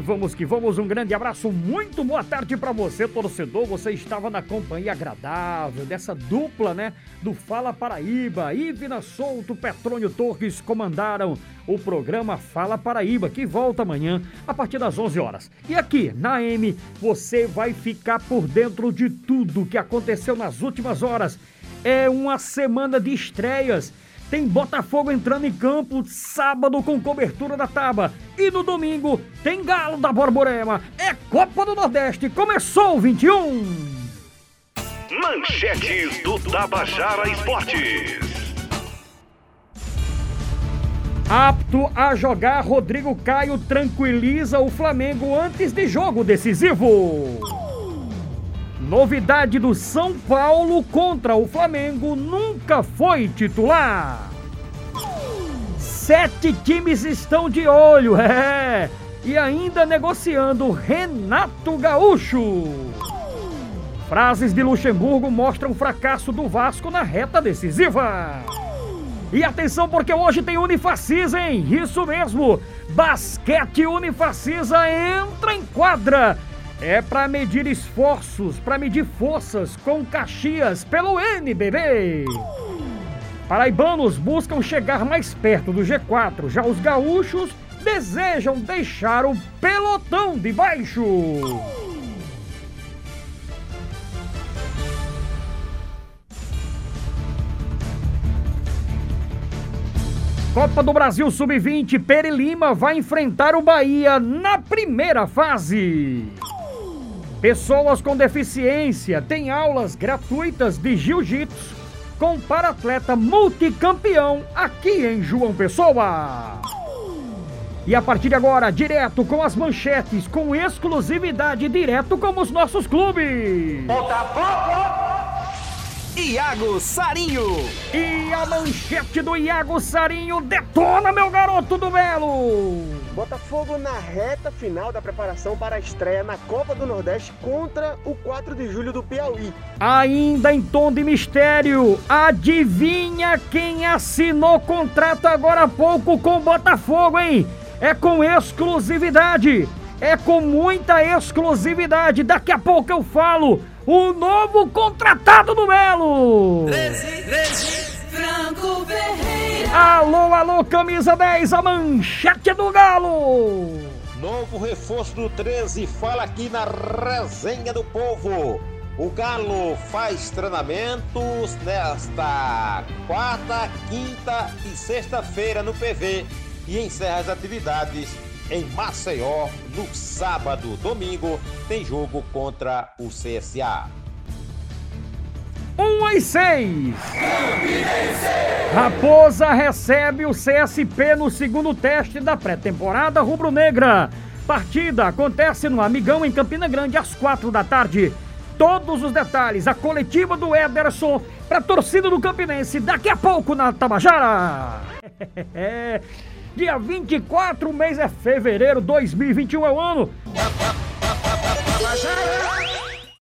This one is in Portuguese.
vamos que vamos. Um grande abraço, muito boa tarde para você, torcedor. Você estava na companhia agradável dessa dupla, né? Do Fala Paraíba. Ivina Souto, Petrônio Torres comandaram o programa Fala Paraíba, que volta amanhã a partir das 11 horas. E aqui, na M, você vai ficar por dentro de tudo que aconteceu nas últimas horas. É uma semana de estreias tem Botafogo entrando em campo sábado com cobertura da Taba. E no domingo tem Galo da Borborema. É Copa do Nordeste. Começou o 21. Manchetes do Tabajara Esportes. Apto a jogar, Rodrigo Caio tranquiliza o Flamengo antes de jogo decisivo. Novidade do São Paulo contra o Flamengo nunca foi titular. Sete times estão de olho, é, e ainda negociando Renato Gaúcho. Frases de Luxemburgo mostram o fracasso do Vasco na reta decisiva. E atenção porque hoje tem Unifacisa, hein? Isso mesmo! Basquete Unifacisa entra em quadra é para medir esforços, para medir forças com Caxias pelo NBB. Paraibanos buscam chegar mais perto do G4, já os gaúchos desejam deixar o pelotão de baixo. Copa do Brasil Sub-20, Peri Lima vai enfrentar o Bahia na primeira fase. Pessoas com deficiência têm aulas gratuitas de jiu-jitsu com para-atleta multicampeão aqui em João Pessoa. E a partir de agora, direto com as manchetes, com exclusividade, direto com os nossos clubes. Iago Sarinho. E a manchete do Iago Sarinho detona, meu garoto do Belo. Botafogo na reta final da preparação para a estreia na Copa do Nordeste contra o 4 de julho do Piauí. Ainda em tom de mistério, adivinha quem assinou contrato agora há pouco com o Botafogo, hein? É com exclusividade. É com muita exclusividade. Daqui a pouco eu falo. O novo contratado do Melo. 13, 13. Franco Ferreira. Alô, alô, camisa 10, a manchete do Galo. Novo reforço do 13 fala aqui na resenha do povo. O Galo faz treinamentos nesta quarta, quinta e sexta-feira no PV e encerra as atividades em Maceió no sábado. Domingo tem jogo contra o CSA. 1 às 6. Raposa recebe o CSP no segundo teste da pré-temporada rubro-negra. Partida acontece no Amigão em Campina Grande às 4 da tarde. Todos os detalhes, a coletiva do Ederson para a torcida do Campinense daqui a pouco na Tabajara. Dia 24, mês é fevereiro 2021 é o ano.